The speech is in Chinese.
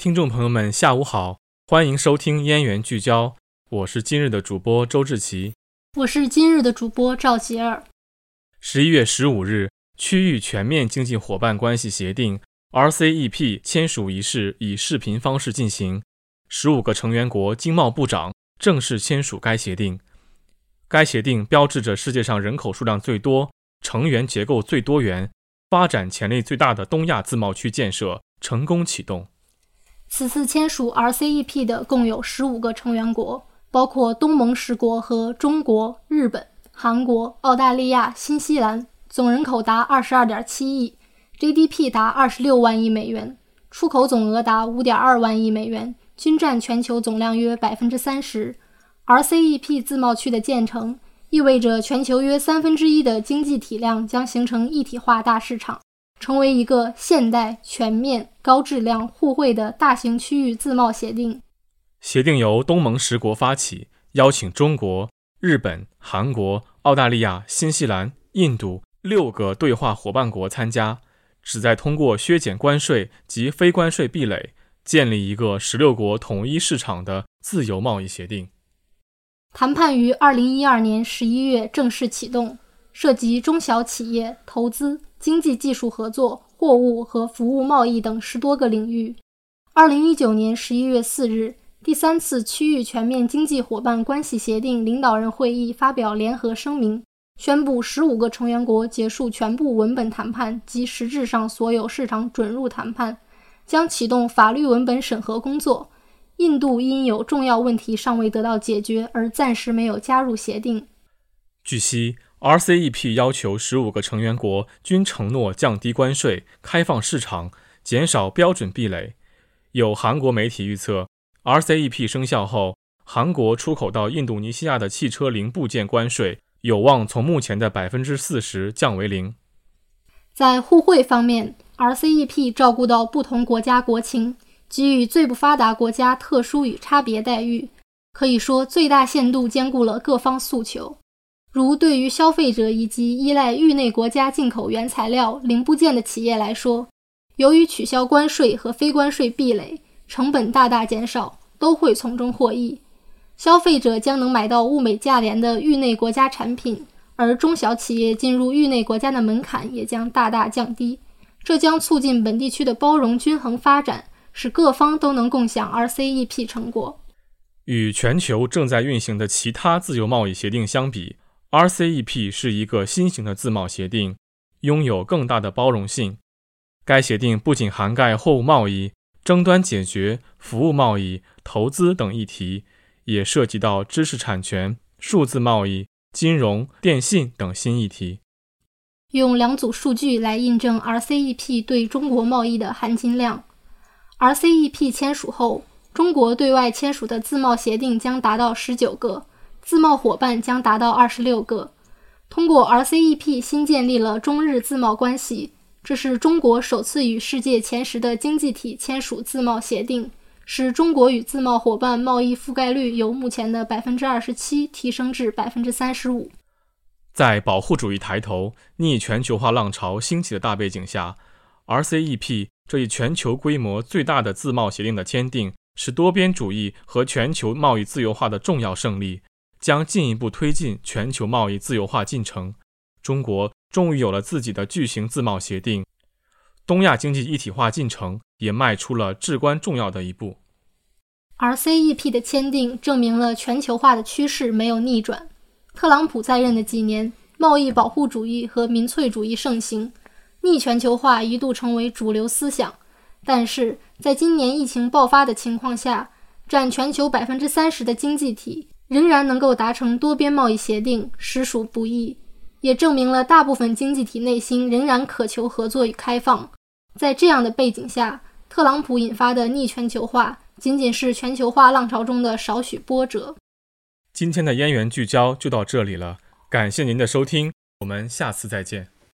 听众朋友们，下午好，欢迎收听《燕园聚焦》，我是今日的主播周志奇，我是今日的主播赵杰儿。十一月十五日，区域全面经济伙伴关系协定 （RCEP） 签署仪式以视频方式进行，十五个成员国经贸部长正式签署该协定。该协定标志着世界上人口数量最多、成员结构最多元。发展潜力最大的东亚自贸区建设成功启动。此次签署 RCEP 的共有十五个成员国，包括东盟十国和中国、日本、韩国、澳大利亚、新西兰，总人口达二十二点七亿，GDP 达二十六万亿美元，出口总额达五点二万亿美元，均占全球总量约百分之三十。RCEP 自贸区的建成。意味着全球约三分之一的经济体量将形成一体化大市场，成为一个现代、全面、高质量、互惠的大型区域自贸协定。协定由东盟十国发起，邀请中国、日本、韩国、澳大利亚、新西兰、印度六个对话伙伴国参加，旨在通过削减关税及非关税壁垒，建立一个十六国统一市场的自由贸易协定。谈判于二零一二年十一月正式启动，涉及中小企业投资、经济技术合作、货物和服务贸易等十多个领域。二零一九年十一月四日，第三次区域全面经济伙伴关系协定领导人会议发表联合声明，宣布十五个成员国结束全部文本谈判及实质上所有市场准入谈判，将启动法律文本审核工作。印度因有重要问题尚未得到解决，而暂时没有加入协定。据悉，RCEP 要求十五个成员国均承诺降低关税、开放市场、减少标准壁垒。有韩国媒体预测，RCEP 生效后，韩国出口到印度尼西亚的汽车零部件关税有望从目前的百分之四十降为零。在互惠方面，RCEP 照顾到不同国家国情。给予最不发达国家特殊与差别待遇，可以说最大限度兼顾了各方诉求。如对于消费者以及依赖域内国家进口原材料零部件的企业来说，由于取消关税和非关税壁垒，成本大大减少，都会从中获益。消费者将能买到物美价廉的域内国家产品，而中小企业进入域内国家的门槛也将大大降低，这将促进本地区的包容均衡发展。使各方都能共享 RCEP 成果。与全球正在运行的其他自由贸易协定相比，RCEP 是一个新型的自贸协定，拥有更大的包容性。该协定不仅涵盖货物贸易、争端解决、服务贸易、投资等议题，也涉及到知识产权、数字贸易、金融、电信等新议题。用两组数据来印证 RCEP 对中国贸易的含金量。RCEP 签署后，中国对外签署的自贸协定将达到十九个，自贸伙伴将达到二十六个。通过 RCEP 新建立了中日自贸关系，这是中国首次与世界前十的经济体签署自贸协定，使中国与自贸伙伴贸易覆盖率由目前的百分之二十七提升至百分之三十五。在保护主义抬头、逆全球化浪潮兴起的大背景下，RCEP。这一全球规模最大的自贸协定的签订，是多边主义和全球贸易自由化的重要胜利，将进一步推进全球贸易自由化进程。中国终于有了自己的巨型自贸协定，东亚经济一体化进程也迈出了至关重要的一步。RCEP 的签订证明了全球化的趋势没有逆转。特朗普在任的几年，贸易保护主义和民粹主义盛行。逆全球化一度成为主流思想，但是在今年疫情爆发的情况下，占全球百分之三十的经济体仍然能够达成多边贸易协定，实属不易，也证明了大部分经济体内心仍然渴求合作与开放。在这样的背景下，特朗普引发的逆全球化仅仅是全球化浪潮中的少许波折。今天的燕园聚焦就到这里了，感谢您的收听，我们下次再见。